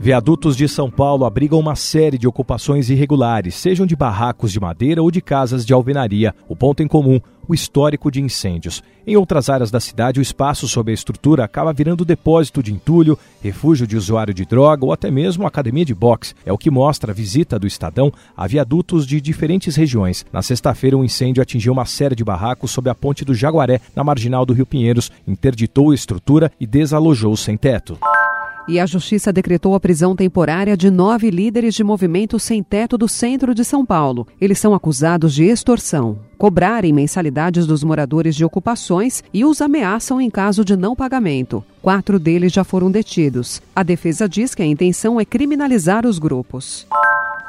Viadutos de São Paulo abrigam uma série de ocupações irregulares, sejam de barracos de madeira ou de casas de alvenaria. O ponto em comum, o histórico de incêndios. Em outras áreas da cidade, o espaço sob a estrutura acaba virando depósito de entulho, refúgio de usuário de droga ou até mesmo academia de boxe. É o que mostra a visita do Estadão a viadutos de diferentes regiões. Na sexta-feira, um incêndio atingiu uma série de barracos sob a ponte do Jaguaré, na marginal do Rio Pinheiros, interditou a estrutura e desalojou sem teto. E a Justiça decretou a prisão temporária de nove líderes de movimento sem teto do centro de São Paulo. Eles são acusados de extorsão, cobrarem mensalidades dos moradores de ocupações e os ameaçam em caso de não pagamento. Quatro deles já foram detidos. A defesa diz que a intenção é criminalizar os grupos.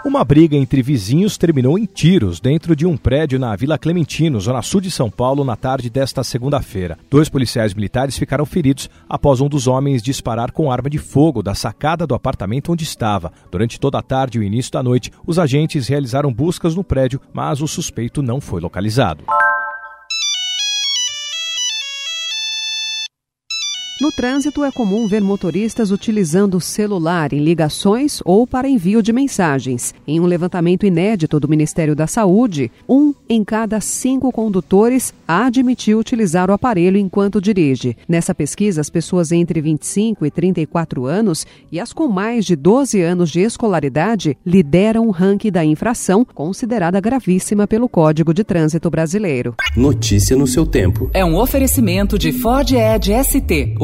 Uma briga entre vizinhos terminou em tiros dentro de um prédio na Vila Clementino, zona sul de São Paulo, na tarde desta segunda-feira. Dois policiais militares ficaram feridos após um dos homens disparar com arma de fogo da sacada do apartamento onde estava. Durante toda a tarde e o início da noite, os agentes realizaram buscas no prédio, mas o suspeito não foi localizado. No trânsito, é comum ver motoristas utilizando o celular em ligações ou para envio de mensagens. Em um levantamento inédito do Ministério da Saúde, um em cada cinco condutores admitiu utilizar o aparelho enquanto dirige. Nessa pesquisa, as pessoas entre 25 e 34 anos e as com mais de 12 anos de escolaridade lideram o ranking da infração, considerada gravíssima pelo Código de Trânsito Brasileiro. Notícia no seu tempo. É um oferecimento de Ford Edge ST